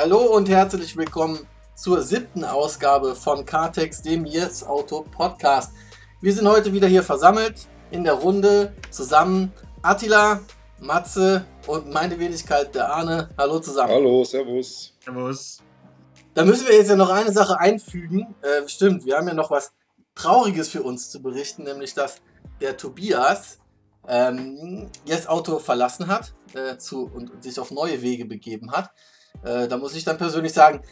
Hallo und herzlich willkommen zur siebten Ausgabe von Cartex, dem Yes Auto Podcast. Wir sind heute wieder hier versammelt in der Runde zusammen. Attila, Matze und meine Wenigkeit, der Arne. Hallo zusammen. Hallo, Servus. Servus. Da müssen wir jetzt ja noch eine Sache einfügen. Äh, stimmt, wir haben ja noch was Trauriges für uns zu berichten, nämlich dass der Tobias ähm, Yes Auto verlassen hat äh, zu, und, und, sich auf neue Wege begeben hat. Äh, da muss ich dann persönlich sagen,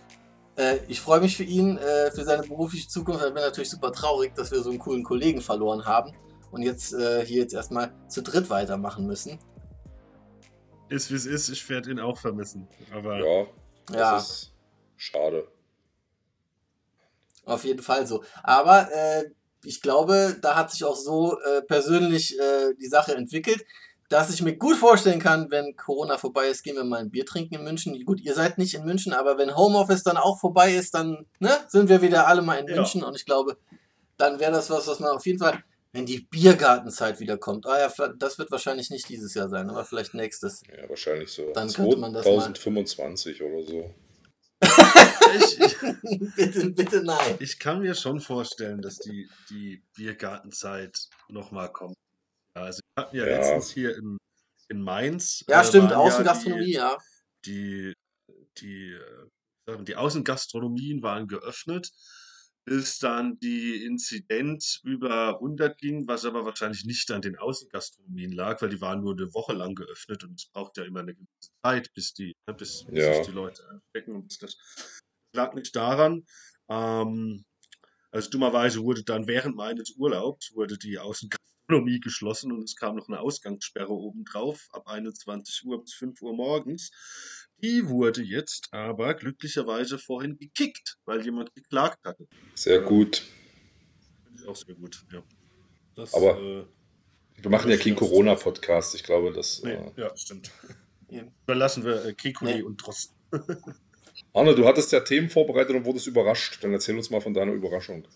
äh, ich freue mich für ihn, äh, für seine berufliche Zukunft. Ich bin natürlich super traurig, dass wir so einen coolen Kollegen verloren haben und jetzt äh, hier jetzt erstmal zu dritt weitermachen müssen. Ist wie es ist, ich werde ihn auch vermissen. Aber ja, das ja. ist schade. Auf jeden Fall so. Aber äh, ich glaube, da hat sich auch so äh, persönlich äh, die Sache entwickelt, dass ich mir gut vorstellen kann, wenn Corona vorbei ist, gehen wir mal ein Bier trinken in München. Gut, ihr seid nicht in München, aber wenn Homeoffice dann auch vorbei ist, dann ne, sind wir wieder alle mal in ja. München und ich glaube, dann wäre das was, was man auf jeden Fall, wenn die Biergartenzeit wieder kommt. Ah ja, das wird wahrscheinlich nicht dieses Jahr sein, aber vielleicht nächstes. Ja, wahrscheinlich so. Dann könnte man das 2025 oder so. ich, bitte, bitte nein. Ich kann mir schon vorstellen, dass die, die Biergartenzeit nochmal kommt. Also wir hatten ja, ja. letztens hier in, in Mainz. Ja, äh, stimmt, Außengastronomie, ja. Die, die, die, die Außengastronomien waren geöffnet, bis dann die Inzidenz über 100 ging, was aber wahrscheinlich nicht an den Außengastronomien lag, weil die waren nur eine Woche lang geöffnet und es braucht ja immer eine gewisse Zeit, bis die, ne, bis, bis ja. sich die Leute anstecken. Und das lag nicht daran. Ähm, also dummerweise wurde dann während meines Urlaubs wurde die Außengastronomie Gastronomie geschlossen und es kam noch eine Ausgangssperre obendrauf ab 21 Uhr bis 5 Uhr morgens. Die wurde jetzt aber glücklicherweise vorhin gekickt, weil jemand geklagt hatte. Sehr gut. Finde ich auch sehr gut, ja. Das, aber äh, wir machen ja keinen Corona-Podcast, ich glaube, das. Nee, äh, ja, stimmt. Überlassen wir äh, Kekuli nee. und Drosten. Arne, du hattest ja Themen vorbereitet und wurdest überrascht. Dann erzähl uns mal von deiner Überraschung.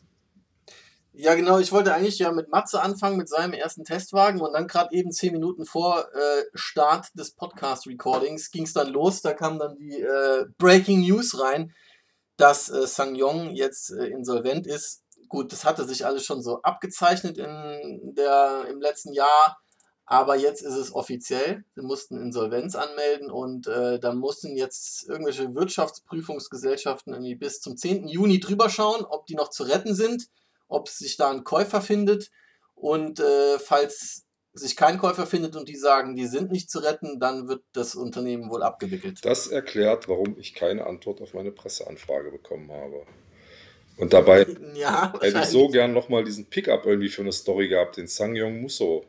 Ja, genau. Ich wollte eigentlich ja mit Matze anfangen, mit seinem ersten Testwagen und dann gerade eben zehn Minuten vor äh, Start des Podcast-Recordings ging es dann los. Da kam dann die äh, Breaking News rein, dass äh, Sang-Yong jetzt äh, insolvent ist. Gut, das hatte sich alles schon so abgezeichnet in der, im letzten Jahr, aber jetzt ist es offiziell. Sie mussten Insolvenz anmelden und äh, da mussten jetzt irgendwelche Wirtschaftsprüfungsgesellschaften irgendwie bis zum 10. Juni drüber schauen, ob die noch zu retten sind ob sich da ein Käufer findet. Und äh, falls sich kein Käufer findet und die sagen, die sind nicht zu retten, dann wird das Unternehmen wohl abgewickelt. Das erklärt, warum ich keine Antwort auf meine Presseanfrage bekommen habe. Und dabei ja, hätte ich so gern nochmal diesen Pickup irgendwie für eine Story gehabt, den Sangyong Musso.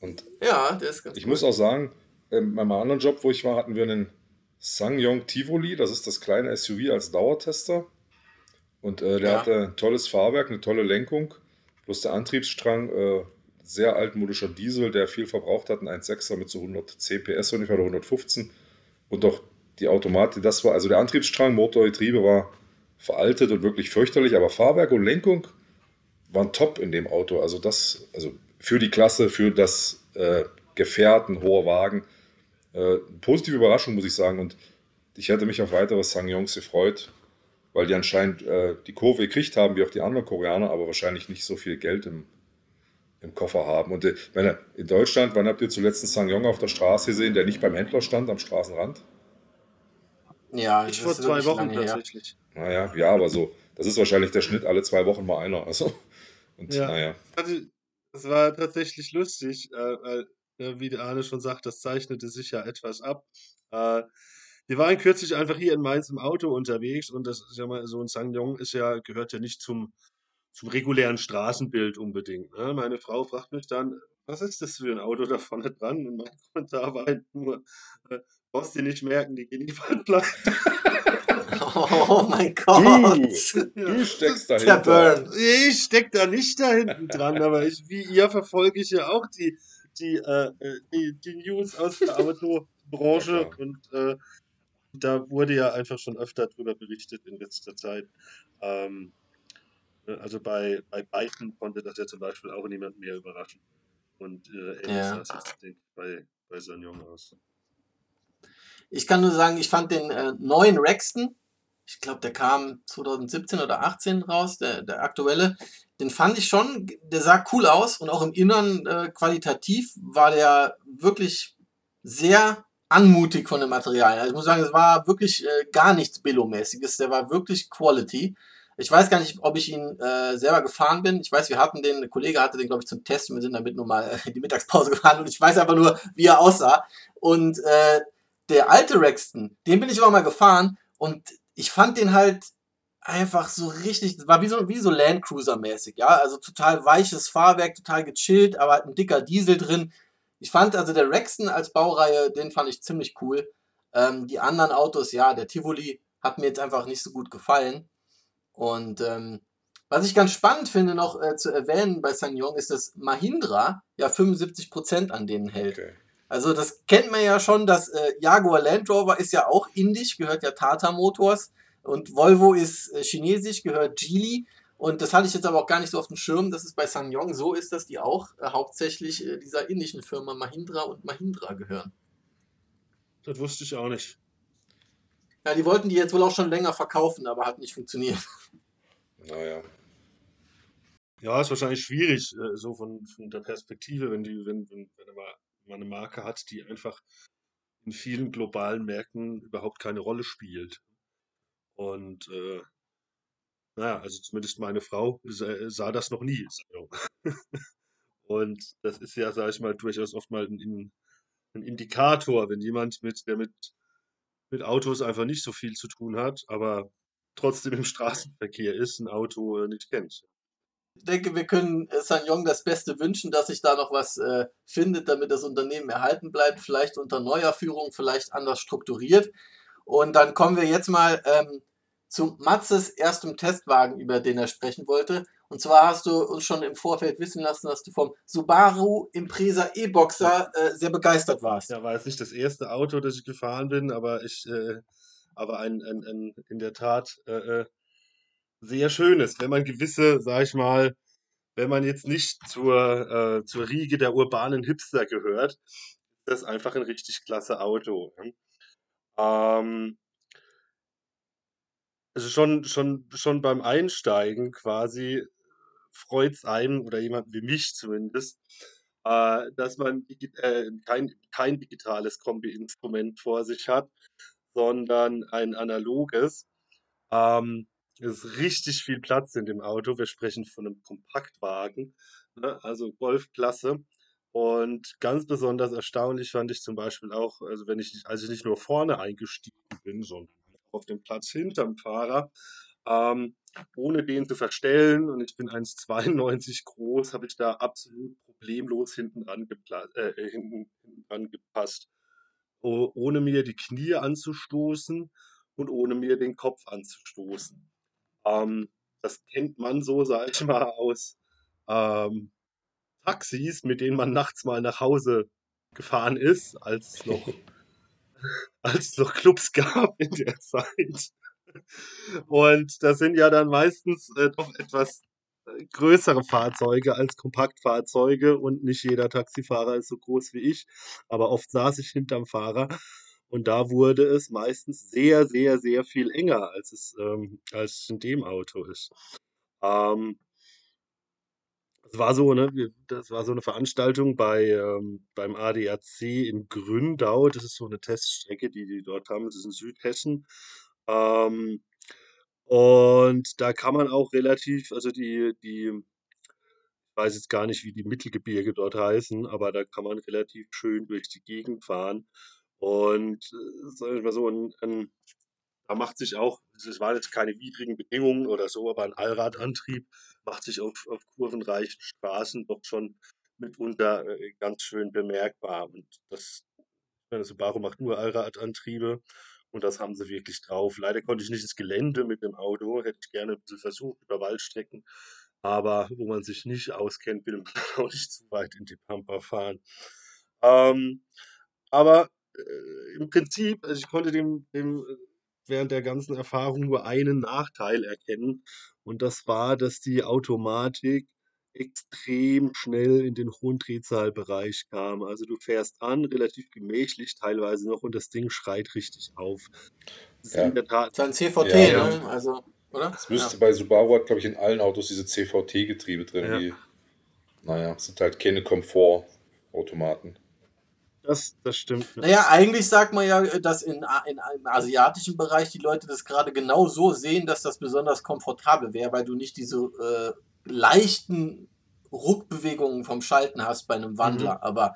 Und ja, der ist ganz Ich gut. muss auch sagen, in meinem anderen Job, wo ich war, hatten wir einen Sangyong Tivoli, das ist das kleine SUV als Dauertester. Und äh, der ja. hatte ein tolles Fahrwerk, eine tolle Lenkung. Bloß der Antriebsstrang, äh, sehr altmodischer Diesel, der viel verbraucht hat, ein 1,6er mit so 110 PS ungefähr oder 115. Und auch die Automatik, das war, also der Antriebsstrang, Motor, Getriebe war veraltet und wirklich fürchterlich, aber Fahrwerk und Lenkung waren top in dem Auto. Also das, also für die Klasse, für das äh, Gefährt, ein hoher Wagen. Äh, positive Überraschung, muss ich sagen. Und ich hätte mich auf weitere Sang-Yongs gefreut weil die anscheinend äh, die Kurve gekriegt haben, wie auch die anderen Koreaner, aber wahrscheinlich nicht so viel Geld im, im Koffer haben. Und äh, meine, in Deutschland, wann habt ihr zuletzt einen Sang-Yong auf der Straße gesehen, der nicht beim Händler stand, am Straßenrand? Ja, ich vor zwei Wochen tatsächlich. Naja, ja, aber so, das ist wahrscheinlich der Schnitt alle zwei Wochen mal einer. Also, und ja. naja. Das war tatsächlich lustig, äh, weil, wie der Arne schon sagt, das zeichnete sich ja etwas ab. Äh, wir waren kürzlich einfach hier in Mainz im Auto unterwegs und das ist ja mal so ein Sangyong ist ja, gehört ja nicht zum, zum regulären Straßenbild unbedingt. Ne? Meine Frau fragt mich dann, was ist das für ein Auto da vorne dran? Und mein Kommentar war halt nur, äh, brauchst du nicht merken, die gehen die Waldpleite. Oh mein Gott. Du, du steckst dahinter. Burn. Ich steck da nicht da hinten dran, aber ich, wie ihr verfolge ich ja auch die, die, äh, äh die, die News aus der Autobranche ja, und äh, da wurde ja einfach schon öfter darüber berichtet in letzter Zeit. Ähm, ne, also bei, bei Biden konnte das ja zum Beispiel auch niemand mehr überraschen. Und äh, ähnlich ja. sah es jetzt, bei, bei Sanjong aus. Ich kann nur sagen, ich fand den äh, neuen Rexton, ich glaube, der kam 2017 oder 2018 raus, der, der aktuelle, den fand ich schon, der sah cool aus und auch im Innern äh, qualitativ war der wirklich sehr anmutig von dem Material. Also ich muss sagen, es war wirklich äh, gar nichts Billo-mäßiges, der war wirklich Quality. Ich weiß gar nicht, ob ich ihn äh, selber gefahren bin. Ich weiß, wir hatten den, ein Kollege hatte den, glaube ich, zum Test und wir sind damit nur mal in die Mittagspause gefahren und ich weiß einfach nur, wie er aussah. Und äh, der alte Rexton, den bin ich immer mal gefahren und ich fand den halt einfach so richtig, war wie so, wie so Landcruiser-mäßig, ja, also total weiches Fahrwerk, total gechillt, aber ein dicker Diesel drin. Ich fand also der Rexton als Baureihe, den fand ich ziemlich cool. Ähm, die anderen Autos, ja, der Tivoli hat mir jetzt einfach nicht so gut gefallen. Und ähm, was ich ganz spannend finde noch äh, zu erwähnen bei Sanyong ist, dass Mahindra ja 75% an denen hält. Okay. Also das kennt man ja schon, dass äh, Jaguar Land Rover ist ja auch indisch, gehört ja Tata Motors und Volvo ist äh, chinesisch, gehört Geely. Und das hatte ich jetzt aber auch gar nicht so auf dem Schirm, dass es bei Sanyong so ist, dass die auch äh, hauptsächlich äh, dieser indischen Firma Mahindra und Mahindra gehören. Das wusste ich auch nicht. Ja, die wollten die jetzt wohl auch schon länger verkaufen, aber hat nicht funktioniert. Naja. Ja, ist wahrscheinlich schwierig, äh, so von, von der Perspektive, wenn, die, wenn, wenn, wenn man eine Marke hat, die einfach in vielen globalen Märkten überhaupt keine Rolle spielt. Und äh, naja, also zumindest meine Frau sah das noch nie. Und das ist ja, sage ich mal, durchaus oft mal ein, ein Indikator, wenn jemand mit, der mit mit Autos einfach nicht so viel zu tun hat, aber trotzdem im Straßenverkehr ist, ein Auto äh, nicht kennt. Ich denke, wir können äh, Sanyong das Beste wünschen, dass sich da noch was äh, findet, damit das Unternehmen erhalten bleibt, vielleicht unter neuer Führung, vielleicht anders strukturiert. Und dann kommen wir jetzt mal ähm, zu Matzes erstem Testwagen, über den er sprechen wollte. Und zwar hast du uns schon im Vorfeld wissen lassen, dass du vom Subaru Impresa E-Boxer äh, sehr begeistert warst. Ja, war jetzt nicht das erste Auto, das ich gefahren bin, aber ich, äh, aber ein, ein, ein, in der Tat äh, äh sehr schönes, wenn man gewisse, sag ich mal, wenn man jetzt nicht zur, äh, zur Riege der urbanen Hipster gehört, ist das einfach ein richtig klasse Auto. Ähm, also schon, schon, schon beim Einsteigen quasi freut es einen oder jemand wie mich zumindest, äh, dass man äh, kein, kein digitales Kombi-Instrument vor sich hat, sondern ein analoges. Ähm, es ist richtig viel Platz in dem Auto. Wir sprechen von einem Kompaktwagen, ne? also Golfklasse. Und ganz besonders erstaunlich fand ich zum Beispiel auch, also wenn ich, als ich nicht nur vorne eingestiegen bin, sondern auf dem Platz hinterm Fahrer, ähm, ohne den zu verstellen, und ich bin 1,92 groß, habe ich da absolut problemlos hinten dran, äh, dran gepasst. Oh, ohne mir die Knie anzustoßen und ohne mir den Kopf anzustoßen. Ähm, das kennt man so, sag ich mal, aus ähm, Taxis, mit denen man nachts mal nach Hause gefahren ist, als noch, als es noch Clubs gab in der Zeit. Und das sind ja dann meistens äh, doch etwas äh, größere Fahrzeuge als Kompaktfahrzeuge und nicht jeder Taxifahrer ist so groß wie ich, aber oft saß ich hinterm Fahrer und da wurde es meistens sehr, sehr, sehr viel enger, als es, ähm, als in dem Auto ist. Ähm, war so, ne, das war so eine Veranstaltung bei, ähm, beim ADAC in Gründau. Das ist so eine Teststrecke, die die dort haben. Das ist in Südhessen. Ähm, und da kann man auch relativ, also die, die, ich weiß jetzt gar nicht, wie die Mittelgebirge dort heißen, aber da kann man relativ schön durch die Gegend fahren. Und äh, sag ich mal so, ein, ein, da macht sich auch, es waren jetzt keine widrigen Bedingungen oder so, aber ein Allradantrieb macht sich auf, auf kurvenreichen Straßen doch schon mitunter äh, ganz schön bemerkbar. Und das, das Subaru macht nur Allradantriebe und das haben sie wirklich drauf. Leider konnte ich nicht ins Gelände mit dem Auto, hätte ich gerne ein bisschen versucht über Waldstrecken. Aber wo man sich nicht auskennt, will man auch nicht zu weit in die Pampa fahren. Ähm, aber äh, im Prinzip, also ich konnte dem, dem während der ganzen Erfahrung nur einen Nachteil erkennen. Und das war, dass die Automatik extrem schnell in den hohen Drehzahlbereich kam. Also du fährst an, relativ gemächlich teilweise noch und das Ding schreit richtig auf. Das ist ja. in der Tat. Das ist ein CVT, ja, ne? Also, oder? Es müsste ja. bei Subaru hat, glaube ich, in allen Autos diese CVT-Getriebe drin, ja. die, naja, sind halt keine Komfortautomaten. Das, das stimmt. Naja, eigentlich sagt man ja, dass in, in, im asiatischen Bereich die Leute das gerade genau so sehen, dass das besonders komfortabel wäre, weil du nicht diese äh, leichten Ruckbewegungen vom Schalten hast bei einem Wandler. Mhm. Aber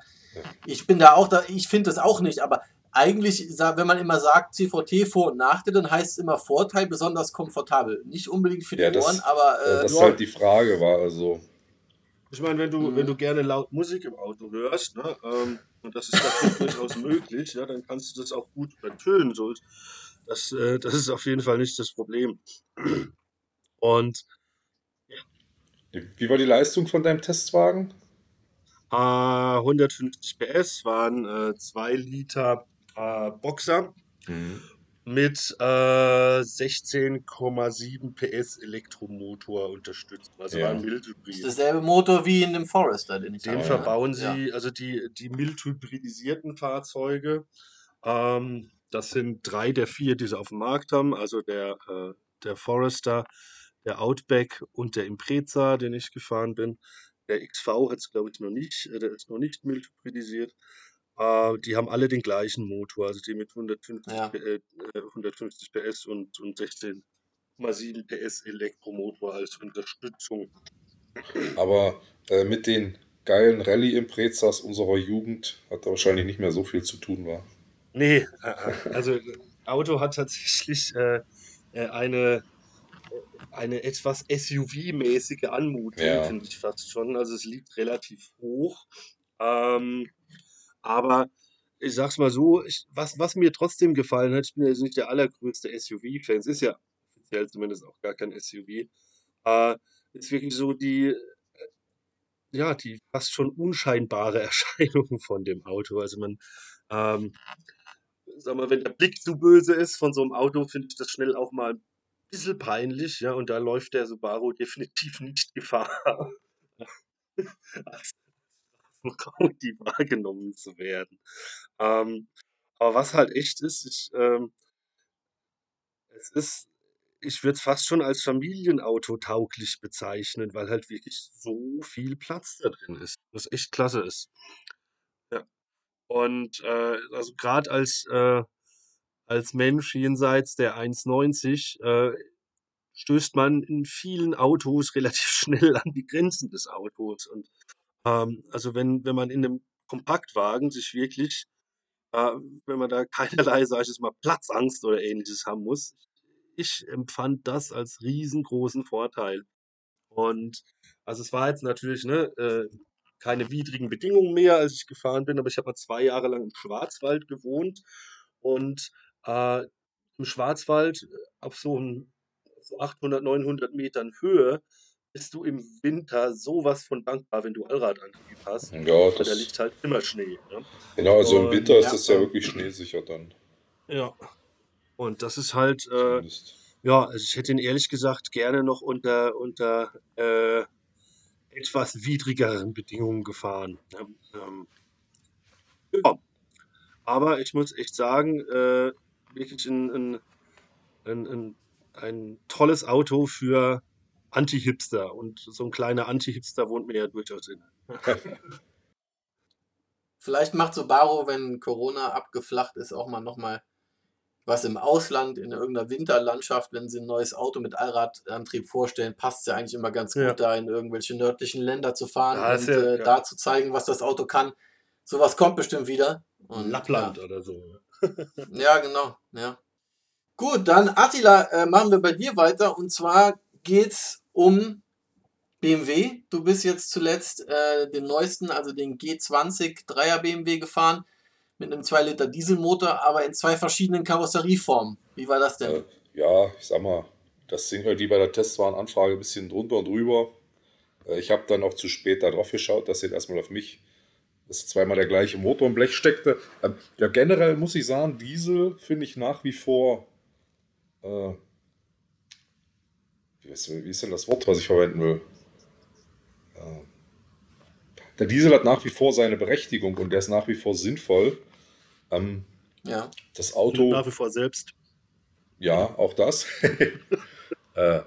ich bin da auch da, ich finde das auch nicht, aber eigentlich, wenn man immer sagt, CVT Vor- und Nachteile, dann heißt es immer Vorteil, besonders komfortabel. Nicht unbedingt für die ja, das, Ohren, aber. Äh, das ist halt die Frage, war also. Ich meine, wenn du, mhm. wenn du gerne laut Musik im Auto hörst, ne, ähm, und das ist durchaus möglich, ja, dann kannst du das auch gut übertönen. So. Das, äh, das ist auf jeden Fall nicht das Problem. Und wie war die Leistung von deinem Testwagen? Äh, 150 PS waren 2 äh, Liter äh, Boxer mhm. Mit äh, 16,7 PS Elektromotor unterstützt. Also ja. war ein Mildhybrid. Das ist derselbe Motor wie in dem Forester, den ich Den habe, verbauen ja. sie, also die, die mildhybridisierten Fahrzeuge. Ähm, das sind drei der vier, die sie auf dem Markt haben. Also der, äh, der Forester, der Outback und der Impreza, den ich gefahren bin. Der XV hat es, glaube ich, noch nicht, äh, der ist noch nicht mildhybridisiert. Äh, die haben alle den gleichen Motor, also die mit 150, ja. äh, 150 PS und, und 16,7 PS Elektromotor als Unterstützung. Aber äh, mit den geilen Rallye-Imprezas unserer Jugend hat da wahrscheinlich nicht mehr so viel zu tun, war. Nee, äh, äh, also Auto hat tatsächlich eine eine etwas SUV-mäßige Anmutung, ja. finde ich fast schon. Also es liegt relativ hoch. Ähm, aber ich sag's mal so, ich, was, was mir trotzdem gefallen hat, ich bin ja nicht der allergrößte SUV-Fan, es ist ja offiziell zumindest auch gar kein SUV, äh, ist wirklich so die, ja, die fast schon unscheinbare Erscheinung von dem Auto. Also man, ähm, sag mal, wenn der Blick zu böse ist von so einem Auto, finde ich das schnell auch mal ein bisschen peinlich, ja, und da läuft der Subaru definitiv nicht Gefahr, die wahrgenommen zu werden. Ähm, aber was halt echt ist, ich, ähm, es ist, ich würde es fast schon als Familienauto tauglich bezeichnen, weil halt wirklich so viel Platz da drin ist, was echt klasse ist. Ja. Und äh, also gerade als äh, als Mensch jenseits der 1,90 äh, stößt man in vielen Autos relativ schnell an die Grenzen des Autos. Und ähm, also wenn, wenn man in einem Kompaktwagen sich wirklich, äh, wenn man da keinerlei, sag ich jetzt mal, Platzangst oder ähnliches haben muss, ich empfand das als riesengroßen Vorteil. Und also es war jetzt natürlich ne, äh, keine widrigen Bedingungen mehr, als ich gefahren bin, aber ich habe zwei Jahre lang im Schwarzwald gewohnt und äh, im Schwarzwald äh, auf so, ein, so 800, 900 Metern Höhe bist du im Winter sowas von dankbar, wenn du Allradantrieb hast. Ja, das da liegt halt immer Schnee. Ne? Genau, also im Winter ist das ja wirklich schneesicher dann. Ja. Und das ist halt, äh, ja, also ich hätte ihn ehrlich gesagt gerne noch unter, unter äh, etwas widrigeren Bedingungen gefahren. Ähm, ja. Aber ich muss echt sagen, äh, wirklich ein, ein, ein, ein, ein tolles Auto für Anti-Hipster. Und so ein kleiner Anti-Hipster wohnt mir ja durchaus in. Vielleicht macht Subaru, wenn Corona abgeflacht ist, auch mal nochmal was im Ausland, in irgendeiner Winterlandschaft, wenn sie ein neues Auto mit Allradantrieb vorstellen, passt es ja eigentlich immer ganz gut ja. da in irgendwelche nördlichen Länder zu fahren ja, und äh, ja. da zu zeigen, was das Auto kann. Sowas kommt bestimmt wieder. Und, Lappland oder so. ja, genau. Ja. Gut, dann Attila, äh, machen wir bei dir weiter. Und zwar es um BMW. Du bist jetzt zuletzt äh, den neuesten, also den G20 3er BMW gefahren mit einem 2 Liter Dieselmotor, aber in zwei verschiedenen Karosserieformen. Wie war das denn? Äh, ja, ich sag mal, das sind halt die bei der Testwarenanfrage ein bisschen drunter und drüber. Äh, ich habe dann auch zu spät darauf geschaut, dass jetzt erstmal auf mich dass zweimal der gleiche Motor im Blech steckte. Ähm, ja, generell muss ich sagen, Diesel finde ich nach wie vor. Äh, wie, ist, wie, ist, denn das Wort, was ich verwenden will? äh, der Diesel hat nach wie vor seine Berechtigung und der ist nach wie vor sinnvoll. Ähm, Ja. das Auto. Nach wie vor selbst. Ja, auch das. äh,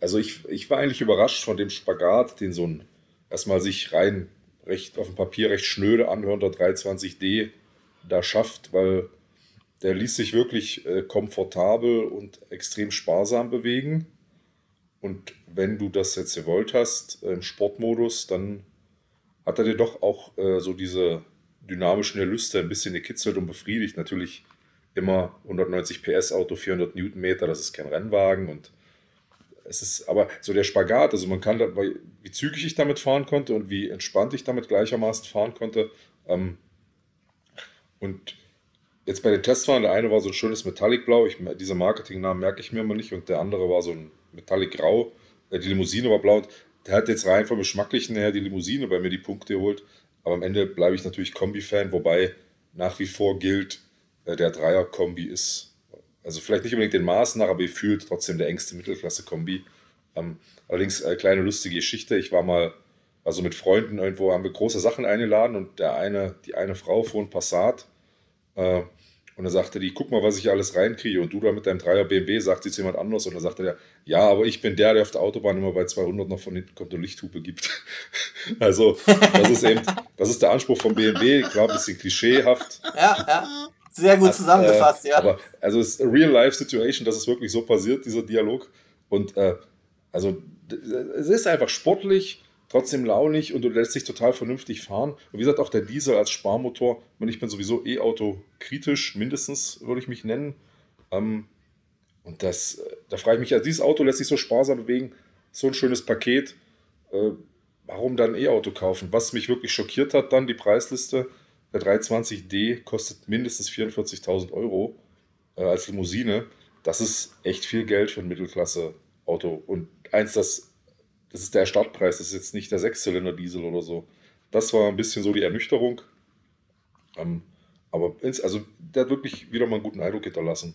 also ich, ich war eigentlich überrascht von dem Spagat, den so ein erstmal sich rein recht auf dem Papier recht schnöde anhörender 320D da schafft, weil der ließ sich wirklich äh, komfortabel und extrem sparsam bewegen. Und wenn du das jetzt gewollt hast äh, im Sportmodus, dann hat er dir doch auch äh, so diese dynamischen Erlüste ein bisschen gekitzelt und befriedigt. Natürlich immer 190 PS Auto, 400 Newtonmeter, das ist kein Rennwagen und es ist aber so der Spagat, also man kann da, weil- wie zügig ich damit fahren konnte und wie entspannt ich damit gleichermaßen fahren konnte. Ähm, und jetzt bei den Testfahren, der eine war so ein schönes Metallic-Blau, ich, diese Marketingnamen merke ich mir immer nicht, und der andere war so ein Metallic-Grau, äh, die Limousine war blau. Und der hat jetzt rein vom Geschmacklichen her die Limousine bei mir die Punkte geholt, aber am Ende bleibe ich natürlich Kombi-Fan, wobei nach wie vor gilt, äh, der Dreier-Kombi ist, also vielleicht nicht unbedingt den Maßen nach, aber gefühlt trotzdem der engste Mittelklasse-Kombi. Ähm, allerdings äh, kleine lustige Geschichte. Ich war mal, also mit Freunden irgendwo, haben wir große Sachen eingeladen und der eine, die eine Frau fuhr ein Passat äh, und dann sagte die, guck mal, was ich alles reinkriege und du da mit deinem Dreier BMW, sagt sie zu jemand anders und dann sagte der, ja, aber ich bin der, der auf der Autobahn immer bei 200 noch von hinten kommt und Lichthupe gibt. also das ist eben, das ist der Anspruch von BMW, klar, ein bisschen klischeehaft, Ja, ja. Sehr gut zusammengefasst, äh, ja. Aber also es ist Real-Life-Situation, dass es wirklich so passiert, dieser Dialog. Und äh, also es ist einfach sportlich, trotzdem launig und du lässt dich total vernünftig fahren. Und wie gesagt, auch der Diesel als Sparmotor, ich meine, ich bin sowieso E-Auto kritisch, mindestens würde ich mich nennen. Ähm, und das, äh, da frage ich mich, also dieses Auto lässt sich so sparsam bewegen, so ein schönes Paket. Äh, warum dann E-Auto kaufen? Was mich wirklich schockiert hat, dann die Preisliste. Der 320D kostet mindestens 44.000 Euro äh, als Limousine. Das ist echt viel Geld für ein Mittelklasse-Auto. Und eins, das, das ist der Startpreis, das ist jetzt nicht der Sechszylinder-Diesel oder so. Das war ein bisschen so die Ernüchterung. Ähm, aber ins, also der hat wirklich wieder mal einen guten Eindruck hinterlassen.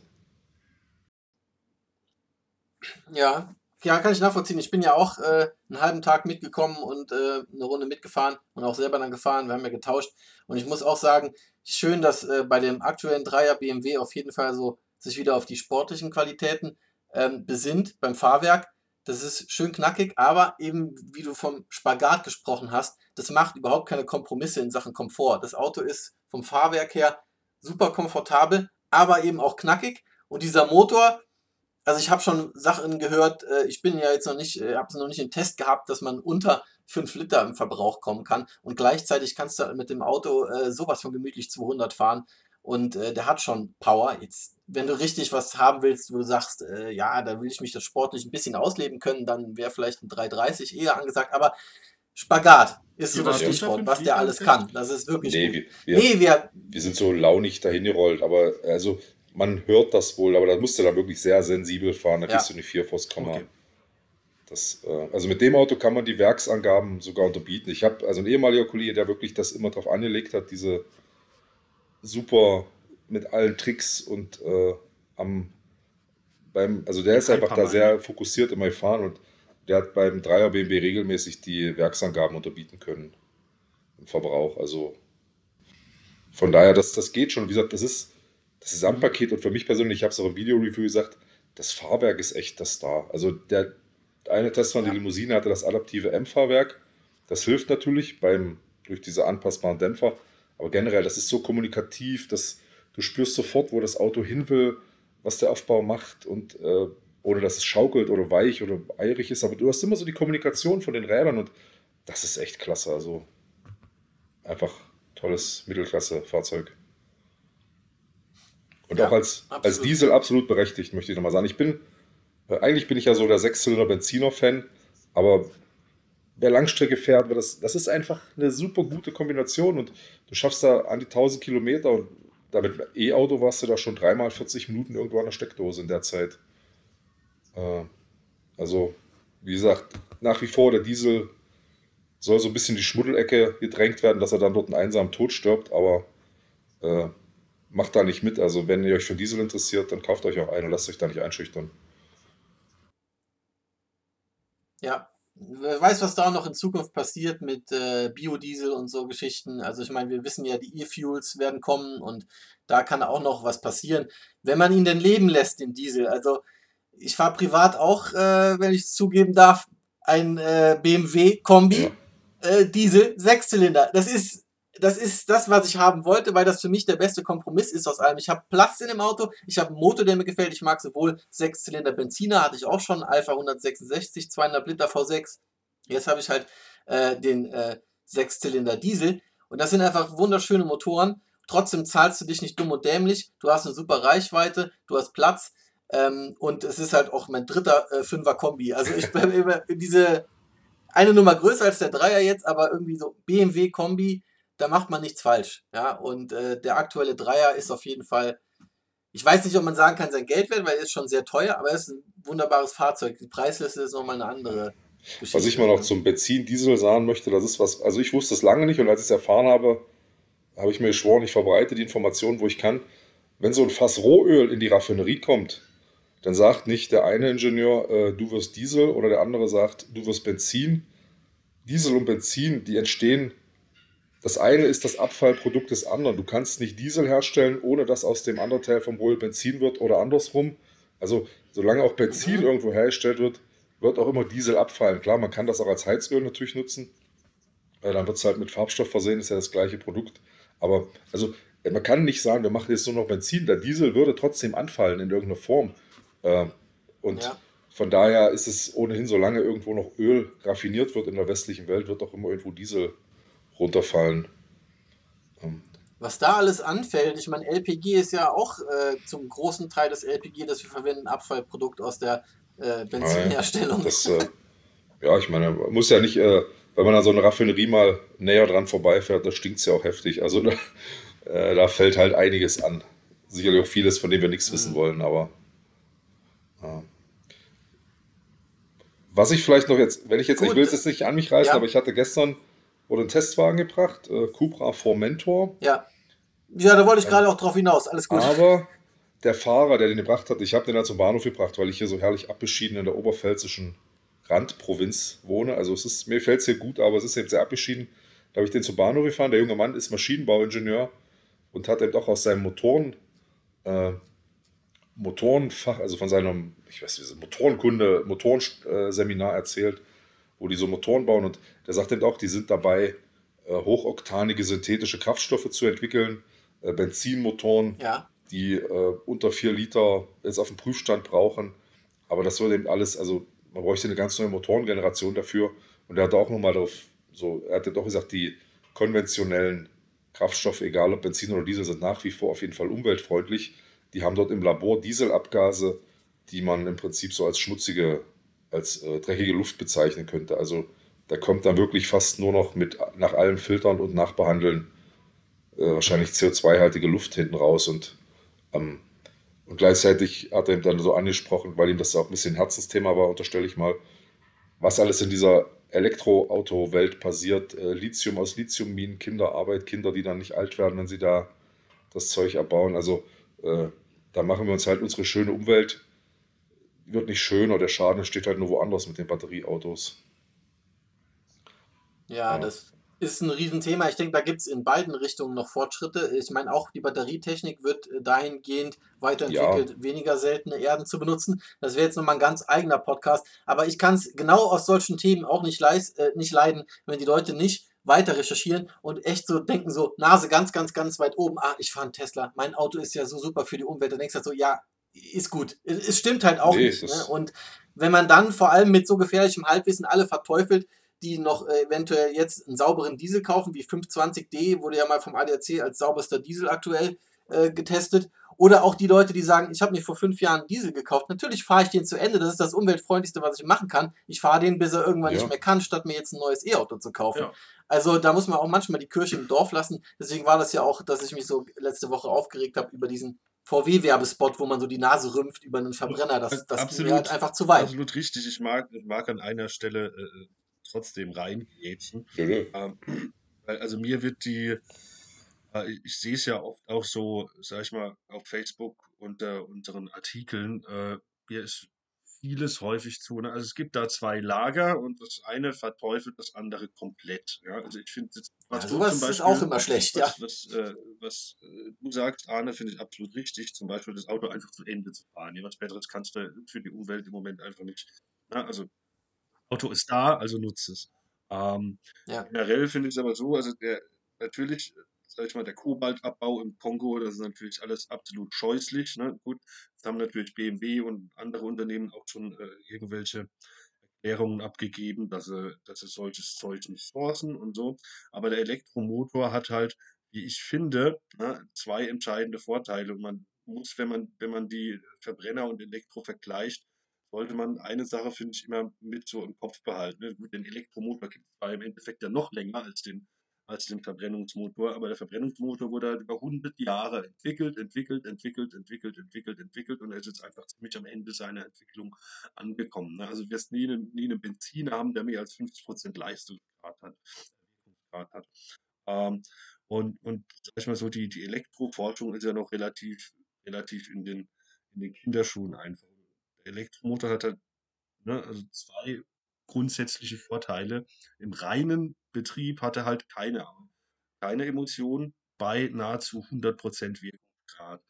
Ja, ja, kann ich nachvollziehen. Ich bin ja auch äh, einen halben Tag mitgekommen und äh, eine Runde mitgefahren und auch selber dann gefahren. Wir haben ja getauscht. Und ich muss auch sagen, schön, dass äh, bei dem aktuellen Dreier BMW auf jeden Fall so sich wieder auf die sportlichen Qualitäten ähm, besinnt beim Fahrwerk. Das ist schön knackig, aber eben, wie du vom Spagat gesprochen hast, das macht überhaupt keine Kompromisse in Sachen Komfort. Das Auto ist vom Fahrwerk her super komfortabel, aber eben auch knackig. Und dieser Motor, also ich habe schon Sachen gehört, äh, ich bin ja jetzt noch nicht, äh, habe es noch nicht im Test gehabt, dass man unter 5 Liter im Verbrauch kommen kann und gleichzeitig kannst du mit dem Auto äh, sowas von gemütlich 200 fahren und äh, der hat schon Power. Jetzt, wenn du richtig was haben willst, wo du sagst, äh, ja, da will ich mich das sportlich ein bisschen ausleben können, dann wäre vielleicht ein 330 eher angesagt, aber Spagat ist so das Stichwort, was der alles kann. Das ist wirklich Nee, gut. wir, wir, Nee, wir, wir sind so launig dahin gerollt, aber also man hört das wohl, aber da musst du dann wirklich sehr sensibel fahren, da Ja. kriegst du nicht 4 vors Komma. Okay. Das, äh, also mit dem Auto kann man die Werksangaben sogar unterbieten. Ich habe also ein ehemaliger Kollege, der wirklich das immer drauf angelegt hat, diese super mit allen Tricks und äh, am beim, also der ist Ein einfach da sehr fokussiert immer gefahren und der hat beim Dreier BMW regelmäßig die Werksangaben unterbieten können im Verbrauch. Also von daher, das, das geht schon. Wie gesagt, das ist das Gesamtpaket und für mich persönlich, ich habe es auch im Video-Review gesagt, das Fahrwerk ist echt das Star. Also der eine Testfahrer, Ja. die Limousine, hatte das adaptive M-Fahrwerk. Das hilft natürlich beim, durch diese anpassbaren Dämpfer. Aber generell, das ist so kommunikativ, dass du spürst sofort, wo das Auto hin will, was der Aufbau macht und äh, ohne dass es schaukelt oder weich oder eirig ist. Aber du hast immer so die Kommunikation von den Rädern und das ist echt klasse. Also einfach tolles Mittelklasse-Fahrzeug. Und Ja, auch als, als. Diesel absolut berechtigt, möchte ich nochmal sagen. Ich bin, äh, eigentlich bin ich ja so der Sechszylinder-Benziner-Fan, aber wer Langstrecke fährt, das, das ist einfach eine super gute Kombination und du schaffst da an die 1000 Kilometer und damit mit E-Auto warst du da schon dreimal 40 Minuten irgendwo an der Steckdose in der Zeit. Äh, also, wie gesagt, nach wie vor der Diesel soll so ein bisschen die Schmuddelecke gedrängt werden, dass er dann dort einen einsamen Tod stirbt, aber äh, macht da nicht mit. Also, wenn ihr euch für Diesel interessiert, dann kauft euch auch einen und lasst euch da nicht einschüchtern. Ja, wer weiß, was da noch in Zukunft passiert mit äh, Biodiesel und so Geschichten. Also ich meine, wir wissen ja, die E-Fuels werden kommen und da kann auch noch was passieren, wenn man ihn denn leben lässt, den Diesel. Also ich fahre privat auch, äh, wenn ich es zugeben darf, ein äh, BMW Kombi ja. Äh, Diesel Sechszylinder. Das ist das ist das, was ich haben wollte, weil das für mich der beste Kompromiss ist aus allem. Ich habe Platz in dem Auto, ich habe einen Motor, der mir gefällt. Ich mag sowohl 6-Zylinder Benziner, hatte ich auch schon, Alpha 166, 200 Liter V6. Jetzt habe ich halt äh, den äh, 6-Zylinder Diesel. Und das sind einfach wunderschöne Motoren. Trotzdem zahlst du dich nicht dumm und dämlich. Du hast eine super Reichweite, du hast Platz. Ähm, und es ist halt auch mein dritter äh, Fünfer-Kombi. Also ich bin immer diese eine Nummer größer als der Dreier jetzt, aber irgendwie so BMW-Kombi da macht man nichts falsch. Ja, und äh, der aktuelle Dreier ist auf jeden Fall, ich weiß nicht, ob man sagen kann, sein Geld wert, weil er ist schon sehr teuer, aber er ist ein wunderbares Fahrzeug. Die Preisliste ist nochmal eine andere. Geschichte. Was ich mal noch zum Benzin-Diesel sagen möchte, das ist was, also ich wusste es lange nicht und als ich es erfahren habe, habe ich mir geschworen, ich verbreite die Informationen, wo ich kann. Wenn so ein Fass Rohöl in die Raffinerie kommt, dann sagt nicht der eine Ingenieur, äh, du wirst Diesel oder der andere sagt, du wirst Benzin. Diesel und Benzin, die entstehen das eine ist das Abfallprodukt des anderen. Du kannst nicht Diesel herstellen, ohne dass aus dem anderen Teil vom Rohl Benzin wird oder andersrum. Also solange auch Benzin mhm. irgendwo hergestellt wird, wird auch immer Diesel abfallen. Klar, man kann das auch als Heizöl natürlich nutzen. Dann wird es halt mit Farbstoff versehen, ist ja das gleiche Produkt. Aber also man kann nicht sagen, wir machen jetzt nur noch Benzin. Der Diesel würde trotzdem anfallen in irgendeiner Form. Äh, und ja. von daher ist es ohnehin, solange irgendwo noch Öl raffiniert wird in der westlichen Welt, wird auch immer irgendwo Diesel runterfallen. Was da alles anfällt, ich meine, LPG ist ja auch äh, zum großen Teil des LPG, das wir verwenden, Abfallprodukt aus der äh, Benzinherstellung. Das, äh, ja, ich meine, man muss ja nicht, äh, wenn man an so eine Raffinerie mal näher dran vorbeifährt, da stinkt es ja auch heftig. Also da, äh, da, fällt halt einiges an. Sicherlich auch vieles, von dem wir nichts mhm. wissen wollen, aber. Was ich vielleicht noch jetzt, wenn ich jetzt, Gut. ich will es jetzt nicht an mich reißen, ja. aber ich hatte gestern wurde ein Testwagen gebracht, äh, Cupra Formentor. Ja. Ja, da wollte ich gerade auch drauf hinaus. Alles gut. Aber der Fahrer, der den gebracht hat, ich habe den da zum Bahnhof gebracht, weil ich hier so herrlich abgeschieden in der oberpfälzischen Randprovinz wohne. Also es ist, mir fällt es hier gut, aber es ist eben sehr abgeschieden. Da habe ich den zum Bahnhof gefahren. Der junge Mann ist Maschinenbauingenieur und hat eben doch aus seinem Motoren, äh, Motorenfach, also von seinem, ich weiß nicht, Motorenkunde, Motorenseminar erzählt wo die so Motoren bauen. Und der sagt eben auch, die sind dabei, äh, hochoktanige synthetische Kraftstoffe zu entwickeln, äh, Benzinmotoren, ja. die äh, unter 4 Liter jetzt auf dem Prüfstand brauchen. Aber das wird eben alles, also man bräuchte eine ganz neue Motorengeneration dafür. Und er hat auch nochmal darauf, so, er hat doch gesagt, die konventionellen Kraftstoffe, egal ob Benzin oder Diesel, sind nach wie vor auf jeden Fall umweltfreundlich. Die haben dort im Labor Dieselabgase, die man im Prinzip so als schmutzige als äh, dreckige Luft bezeichnen könnte. Also da kommt dann wirklich fast nur noch mit nach allem Filtern und Nachbehandeln äh, wahrscheinlich CO2-haltige Luft hinten raus und ähm, und gleichzeitig hat er ihm dann so angesprochen, weil ihm das auch ein bisschen Herzensthema war, unterstelle ich mal, was alles in dieser Elektroauto-Welt passiert. Äh, Lithium aus Lithiumminen, Kinderarbeit, Kinder, die dann nicht alt werden, wenn sie da das Zeug erbauen. Also äh, da machen wir uns halt unsere schöne Umwelt wird nicht schöner, der Schaden steht halt nur woanders mit den Batterieautos. Ja, ja. das ist ein Riesenthema. Ich denke, da gibt es in beiden Richtungen noch Fortschritte. Ich meine, auch die Batterietechnik wird äh, dahingehend weiterentwickelt, ja. weniger seltene Erden zu benutzen. Das wäre jetzt nochmal ein ganz eigener Podcast. Aber ich kann es genau aus solchen Themen auch nicht, leis, äh, nicht leiden, wenn die Leute nicht weiter recherchieren und echt so denken, so Nase ganz, ganz, ganz weit oben. Ah, ich fahre einen Tesla. Mein Auto ist ja so super für die Umwelt. Dann denkst du halt so, ja, ist gut. Es stimmt halt auch nee, nicht. Ne? Und wenn man dann vor allem mit so gefährlichem Halbwissen alle verteufelt, die noch äh, eventuell jetzt einen sauberen Diesel kaufen, wie 520D, wurde ja mal vom ADAC als sauberster Diesel aktuell äh, getestet. Oder auch die Leute, die sagen, ich habe mir vor fünf Jahren Diesel gekauft. Natürlich fahre ich den zu Ende. Das ist das umweltfreundlichste, was ich machen kann. Ich fahre den, bis er irgendwann ja. nicht mehr kann, statt mir jetzt ein neues E-Auto zu kaufen. Ja. Also da muss man auch manchmal die Kirche im Dorf lassen. Deswegen war das ja auch, dass ich mich so letzte Woche aufgeregt habe über diesen VW-Werbespot, wo man so die Nase rümpft über einen Verbrenner. Das, das absolut, halt einfach zu weit. Absolut richtig. Ich mag, mag an einer Stelle äh, äh trotzdem reingrätschen. Ähm, also mir wird die, äh, ich, ich sehe es ja oft auch so, sag ich mal, auf Facebook unter unseren Artikeln, äh, mir ist vieles häufig zu. Ne? Also es gibt da zwei Lager und das eine verteufelt das andere komplett. Ja? Also ich finde, was ja, sowas Beispiel, ist auch immer schlecht, was, ja. Was, äh, was äh, du sagst, Arne, finde ich absolut richtig. Zum Beispiel das Auto einfach zu Ende zu fahren. Ja, was Besseres kannst du für die Umwelt im Moment einfach nicht. Ja? Also Auto ist da, also nutze es. Ähm, ja. Generell finde ich es aber so, also der natürlich sag ich mal, der Kobaltabbau im Kongo, das ist natürlich alles absolut scheußlich. Ne? Gut, jetzt haben natürlich BMW und andere Unternehmen auch schon äh, irgendwelche Erklärungen abgegeben, dass sie, dass sie solches Zeug nicht sourcen und so. Aber der Elektromotor hat halt, wie ich finde, ne, zwei entscheidende Vorteile. Und man muss, wenn man, wenn man die Verbrenner und Elektro vergleicht, sollte man eine Sache, finde ich, immer mit so im Kopf behalten. Ne? Den Elektromotor gibt es im Endeffekt ja noch länger als den als den Verbrennungsmotor. Aber der Verbrennungsmotor wurde halt über 100 Jahre entwickelt, entwickelt, entwickelt, entwickelt, entwickelt, entwickelt und er ist jetzt einfach ziemlich am Ende seiner Entwicklung angekommen. Ne? Also du wirst nie einen, nie einen Benziner haben, der mehr als 50% Leistungsgrad hat. hat. Ähm, und, und sag ich mal so, die, die Elektroforschung ist ja noch relativ, relativ in den, in den Kinderschuhen einfach. Elektromotor hat halt ne, also zwei grundsätzliche Vorteile. Im reinen Betrieb hat er halt keine, keine Emotion bei nahezu 100% Wirkungsgrad.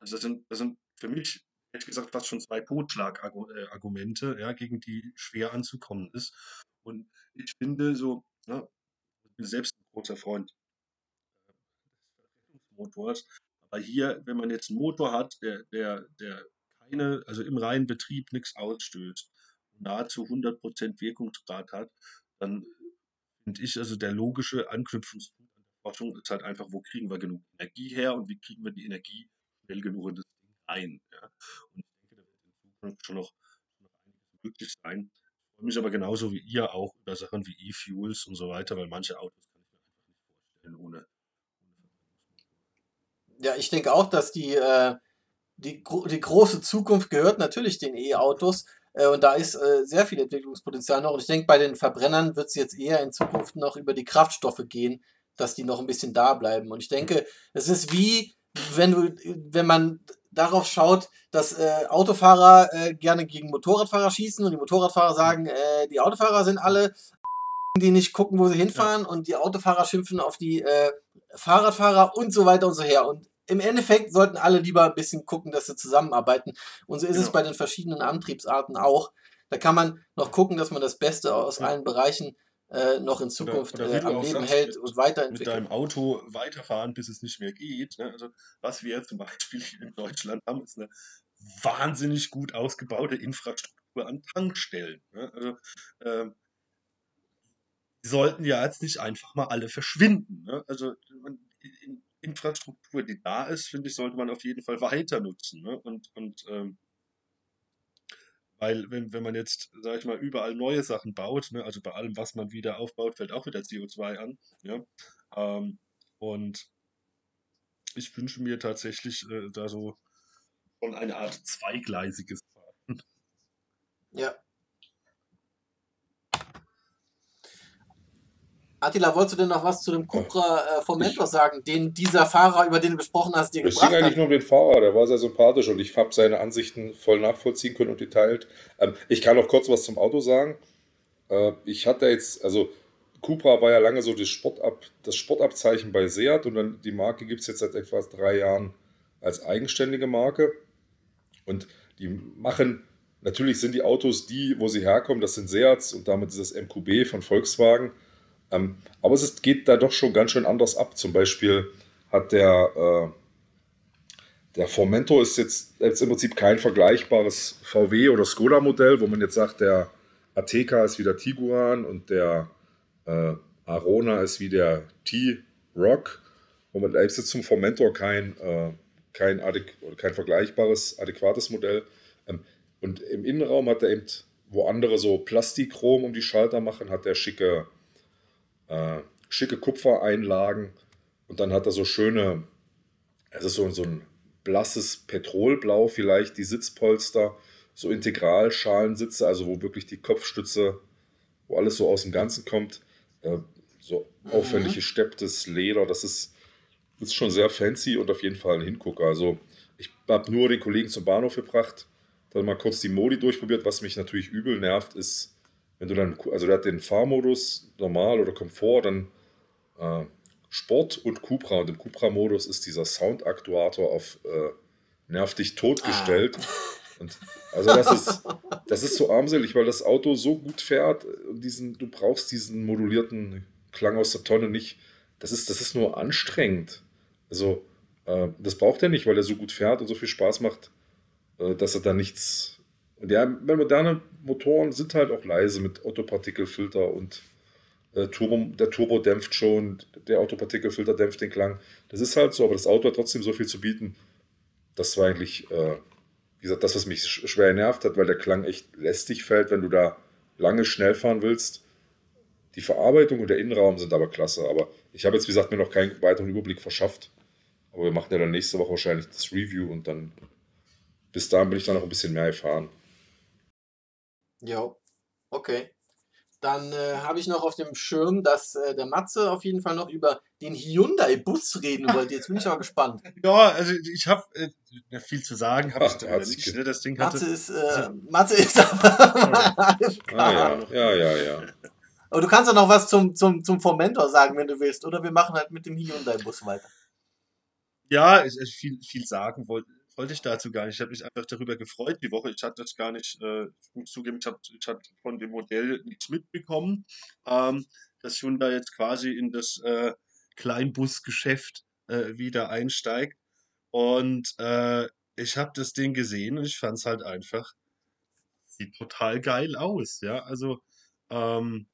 Also das sind, das sind für mich, ehrlich gesagt, fast schon zwei Totschlagargumente, ja, gegen die schwer anzukommen ist. Und ich finde so, ne, ich bin selbst ein großer Freund des Motors, aber hier, wenn man jetzt einen Motor hat, der, der, der keine, also im reinen Betrieb nichts ausstößt, nahezu 100% Wirkungsgrad hat, dann finde ich also der logische Anknüpfungspunkt an der Forschung ist halt einfach, wo kriegen wir genug Energie her und wie kriegen wir die Energie schnell genug in das Ding ein. Ja? Und ich denke, da wird in Zukunft schon noch, schon noch einiges möglich sein. Ich freue mich aber genauso wie ihr auch über Sachen wie E-Fuels und so weiter, weil manche Autos kann ich mir einfach nicht vorstellen ohne. Ja, ich denke auch, dass die, äh, die, die große Zukunft gehört natürlich den E-Autos. Äh, und da ist äh, sehr viel Entwicklungspotenzial noch. Und ich denke, bei den Verbrennern wird es jetzt eher in Zukunft noch über die Kraftstoffe gehen, dass die noch ein bisschen da bleiben. Und ich denke, es ist wie, wenn du, wenn man darauf schaut, dass äh, Autofahrer äh, gerne gegen Motorradfahrer schießen und die Motorradfahrer sagen, äh, die Autofahrer sind alle, die nicht gucken, wo sie hinfahren ja. und die Autofahrer schimpfen auf die äh, Fahrradfahrer und so weiter und so her. Und im Endeffekt sollten alle lieber ein bisschen gucken, dass sie zusammenarbeiten. Und so ist genau. es bei den verschiedenen Antriebsarten auch. Da kann man noch gucken, dass man das Beste aus ja. allen Bereichen äh, noch in Zukunft oder, oder äh, am Leben hält und weiterentwickelt. Mit deinem Auto weiterfahren, bis es nicht mehr geht. Ne? Also, was wir zum Beispiel in Deutschland haben, ist eine wahnsinnig gut ausgebaute Infrastruktur an Tankstellen. Ne? Also, ähm, die sollten ja jetzt nicht einfach mal alle verschwinden. Ne? Also, in, Infrastruktur, die da ist, finde ich, sollte man auf jeden Fall weiter nutzen. Ne? Und, und ähm, weil, wenn, wenn man jetzt, sage ich mal, überall neue Sachen baut, ne, also bei allem, was man wieder aufbaut, fällt auch wieder CO2 an. Ja? Ähm, und ich wünsche mir tatsächlich äh, da so von eine Art zweigleisiges Fahren. Ja, Attila, wolltest du denn noch was zu dem Cupra äh, vom Mentor sagen, den dieser Fahrer, über den du gesprochen hast, dir gebracht hat? Es ging eigentlich nur um den Fahrer, der war sehr sympathisch und ich habe seine Ansichten voll nachvollziehen können und geteilt. Ähm, ich kann noch kurz was zum Auto sagen. Äh, ich hatte jetzt, also Cupra war ja lange so das, Sportab, das Sportabzeichen bei Seat und dann die Marke gibt es jetzt seit etwa drei Jahren als eigenständige Marke. Und die machen, natürlich sind die Autos die, wo sie herkommen, das sind Seats und damit ist das MQB von Volkswagen ähm, aber es geht da doch schon ganz schön anders ab. Zum Beispiel hat der, äh, der Formentor ist jetzt, jetzt im Prinzip kein vergleichbares VW oder Skoda-Modell, wo man jetzt sagt, der Ateca ist wie der Tiguan und der äh, Arona ist wie der T-Rock. Wo man ist jetzt zum Formentor kein, äh, kein, kein vergleichbares, adäquates Modell. Ähm, und im Innenraum hat er eben, wo andere so Plastikchrom um die Schalter machen, hat er schicke äh, schicke Kupfereinlagen und dann hat er so schöne, es ist so, so ein blasses Petrolblau vielleicht, die Sitzpolster, so Integralschalensitze, also wo wirklich die Kopfstütze, wo alles so aus dem Ganzen kommt, äh, so mhm. aufwendig gestepptes Leder, das ist, das ist schon sehr fancy und auf jeden Fall ein Hingucker. Also ich habe nur den Kollegen zum Bahnhof gebracht dann mal kurz die Modi durchprobiert. Was mich natürlich übel nervt, ist, wenn du dann, also der hat den Fahrmodus normal oder Komfort, dann äh, Sport und Cupra. Und im Cupra-Modus ist dieser Soundaktuator auf äh, nerv dich totgestellt. Ah. Und also das ist, das ist so armselig, weil das Auto so gut fährt und diesen, du brauchst diesen modulierten Klang aus der Tonne nicht. Das ist, das ist nur anstrengend. Also, äh, das braucht er nicht, weil er so gut fährt und so viel Spaß macht, äh, dass er da nichts. Und ja, moderne Motoren sind halt auch leise mit Autopartikelfilter und äh, Turbo, der Turbo dämpft schon, der Autopartikelfilter dämpft den Klang. Das ist halt so, aber das Auto hat trotzdem so viel zu bieten. Das war eigentlich, äh, wie gesagt, das, was mich schwer nervt hat, weil der Klang echt lästig fällt, wenn du da lange schnell fahren willst. Die Verarbeitung und der Innenraum sind aber klasse. Aber ich habe jetzt, wie gesagt, mir noch keinen weiteren Überblick verschafft. Aber wir machen ja dann nächste Woche wahrscheinlich das Review und dann bis dahin bin ich dann noch ein bisschen mehr erfahren. Ja, okay. Dann äh, habe ich noch auf dem Schirm, dass äh, der Matze auf jeden Fall noch über den Hyundai-Bus reden wollte. Jetzt bin ich mal gespannt. Ja, also ich habe äh, viel zu sagen, habe ich da nicht. Ne? Das Ding hatte, Matze ist, äh, Matze ist aber ah, ja, ja, ja, ja. Aber du kannst ja noch was zum, zum, zum Formentor sagen, wenn du willst. Oder wir machen halt mit dem Hyundai-Bus weiter. Ja, ich, ich viel, viel sagen wollte wollte ich dazu gar nicht. Ich habe mich einfach darüber gefreut die Woche. Ich hatte das gar nicht, äh, ich muss zugeben, ich habe ich hab von dem Modell nichts mitbekommen, ähm, dass Hyundai jetzt quasi in das äh, Kleinbusgeschäft äh, wieder einsteigt. Und äh, ich habe das Ding gesehen und ich fand es halt einfach, sieht total geil aus. Ja, also. Ähm,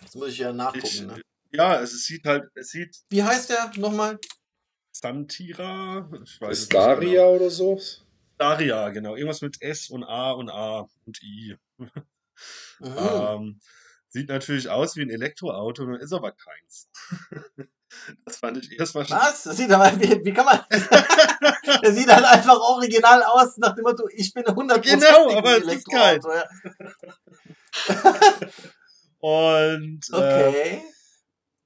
das muss ich ja nachgucken. Ich, ne? Ja, es sieht halt, es sieht. Wie heißt der nochmal? Santira? Ich weiß ist Daria genau. oder so? Daria, genau. Irgendwas mit S und A und A und I. ähm, sieht natürlich aus wie ein Elektroauto, ist aber keins. das fand ich erstmal schon. Was? Das sieht aber, wie, wie kann man. Der sieht halt einfach original aus, nach dem Motto, ich bin 100% Genau, aber es ist kein. Ja. und. Äh, okay.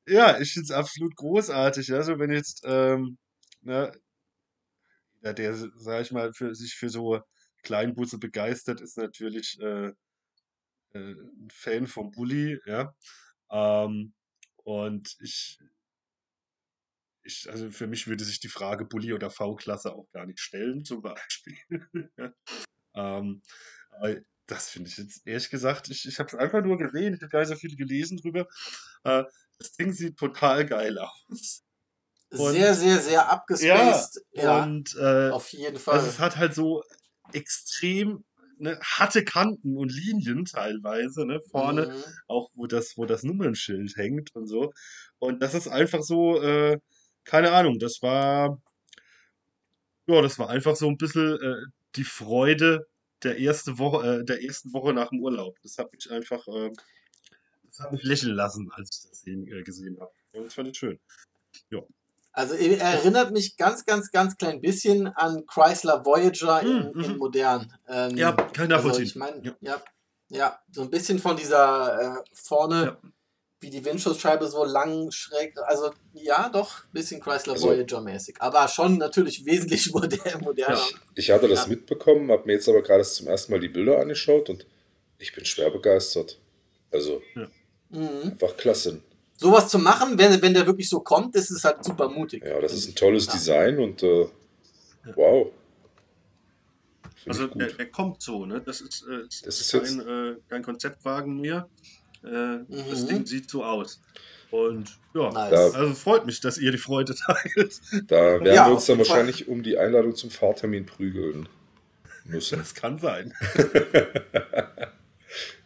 Äh, ja, ich finde es absolut großartig. Also, wenn jetzt ähm, ne, ja, der, sag ich mal, für sich für so Kleinbusse begeistert, ist natürlich äh, äh, ein Fan vom Bulli, ja. Ähm, und ich, ich, also für mich würde sich die Frage Bulli oder V-Klasse auch gar nicht stellen, zum Beispiel. ähm, aber das finde ich jetzt ehrlich gesagt, ich, ich habe es einfach nur gesehen, ich habe gar nicht so viel gelesen drüber. Äh, das Ding sieht total geil aus. Und, sehr, sehr, sehr abgespaced. Ja, ja und äh, auf jeden Fall. Also es hat halt so extrem ne, harte Kanten und Linien teilweise, ne, vorne, mhm. auch wo das, wo das Nummernschild hängt und so. Und das ist einfach so, äh, keine Ahnung, das war, ja, das war einfach so ein bisschen äh, die Freude der erste Woche, äh, der ersten Woche nach dem Urlaub. Das hat mich einfach, äh, das hat mich lächeln lassen, als ich das äh, gesehen habe. Und das fand ich schön. Ja. Also er erinnert mich ganz, ganz, ganz klein bisschen an Chrysler Voyager in, mm, in modern. Ähm, ja, kann ich nachvollziehen. Also ich meine, ja. ja. ja, so ein bisschen von dieser äh, vorne, ja. wie die Windschutzscheibe so lang schräg. Also ja, doch, ein bisschen Chrysler also, Voyager-mäßig. Aber schon natürlich wesentlich moder moderner. Ja. Ich hatte das mitbekommen, habe mir jetzt aber gerade zum ersten Mal die Bilder angeschaut und ich bin schwer begeistert. Also mhm. einfach klasse sowas zu machen, wenn, wenn der wirklich so kommt, ist es halt super mutig. Ja, das ist ein tolles ja. Design und äh, wow. also der, der, kommt so, ne? Das ist, äh, das ist kein, äh, kein Konzeptwagen mehr. Äh, mhm. Das Ding sieht so aus. Und ja, nice. also freut mich, dass ihr die Freude teilt. Da werden ja, wir uns dann wahrscheinlich Fall. um die Einladung zum Fahrtermin prügeln müssen. Das kann sein.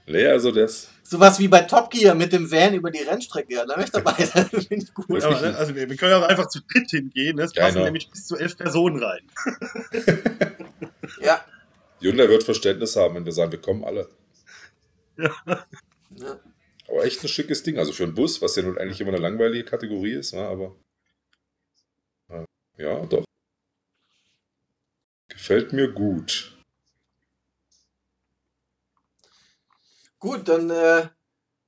nee, also das Sowas wie bei Top Gear mit dem Van über die Rennstrecke. Ja, da möchte ich dabei sein. Finde ich gut. Ja, ne, also wir können auch einfach zu dritt hingehen. Es passen genau. nämlich bis zu elf Personen rein. ja. Hyundai wird Verständnis haben, wenn wir sagen, wir kommen alle. Ja. ja. Aber echt ein schickes Ding. Also für einen Bus, was ja nun eigentlich immer eine langweilige Kategorie ist, ne? aber. Ja, doch. Gefällt mir gut. Gut, dann äh,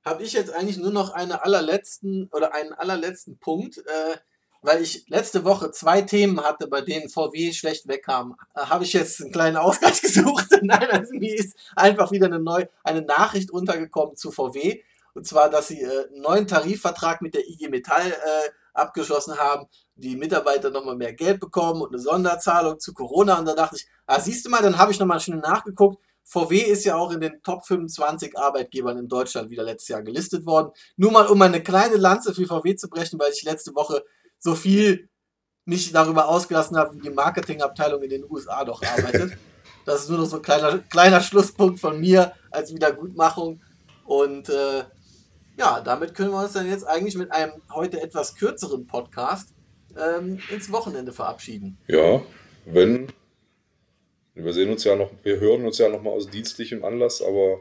habe ich jetzt eigentlich nur noch einen allerletzten oder einen allerletzten Punkt. Äh, weil ich letzte Woche zwei Themen hatte, bei denen VW schlecht wegkam, äh, habe ich jetzt einen kleinen Ausgleich gesucht. Nein, also mir ist einfach wieder eine, neue, eine Nachricht untergekommen zu VW. Und zwar, dass sie äh, einen neuen Tarifvertrag mit der IG Metall äh, abgeschlossen haben, die Mitarbeiter nochmal mehr Geld bekommen und eine Sonderzahlung zu Corona. Und da dachte ich, ah, siehst du mal, dann habe ich nochmal schnell nachgeguckt. VW ist ja auch in den Top 25 Arbeitgebern in Deutschland wieder letztes Jahr gelistet worden. Nur mal, um eine kleine Lanze für VW zu brechen, weil ich letzte Woche so viel mich darüber ausgelassen habe, wie die Marketingabteilung in den USA doch arbeitet. Das ist nur noch so ein kleiner, kleiner Schlusspunkt von mir als Wiedergutmachung. Und äh, ja, damit können wir uns dann jetzt eigentlich mit einem heute etwas kürzeren Podcast ähm, ins Wochenende verabschieden. Ja, wenn. Wir sehen uns ja noch, wir hören uns ja noch mal aus dienstlichem Anlass, aber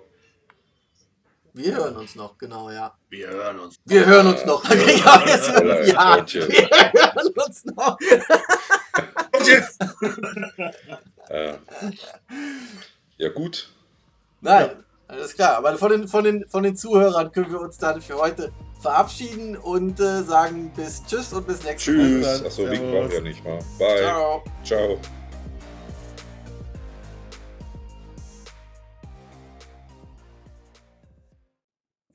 wir hören uns noch, genau, ja. Wir hören uns. Wir hören uns noch. ja, jetzt hören, ja, wir hören uns noch. ja. ja, gut. Nein, alles klar. Aber von den, von, den, von den Zuhörern können wir uns dann für heute verabschieden und äh, sagen bis Tschüss und bis nächstes Mal. Tschüss. Achso, winken brauchen wir nicht mal. Bye. Ciao. Ciao.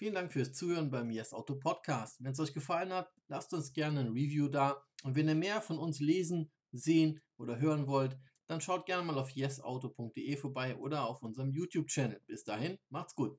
Vielen Dank fürs Zuhören beim Yes Auto Podcast. Wenn es euch gefallen hat, lasst uns gerne ein Review da. Und wenn ihr mehr von uns lesen, sehen oder hören wollt, dann schaut gerne mal auf yesauto.de vorbei oder auf unserem YouTube-Channel. Bis dahin, macht's gut.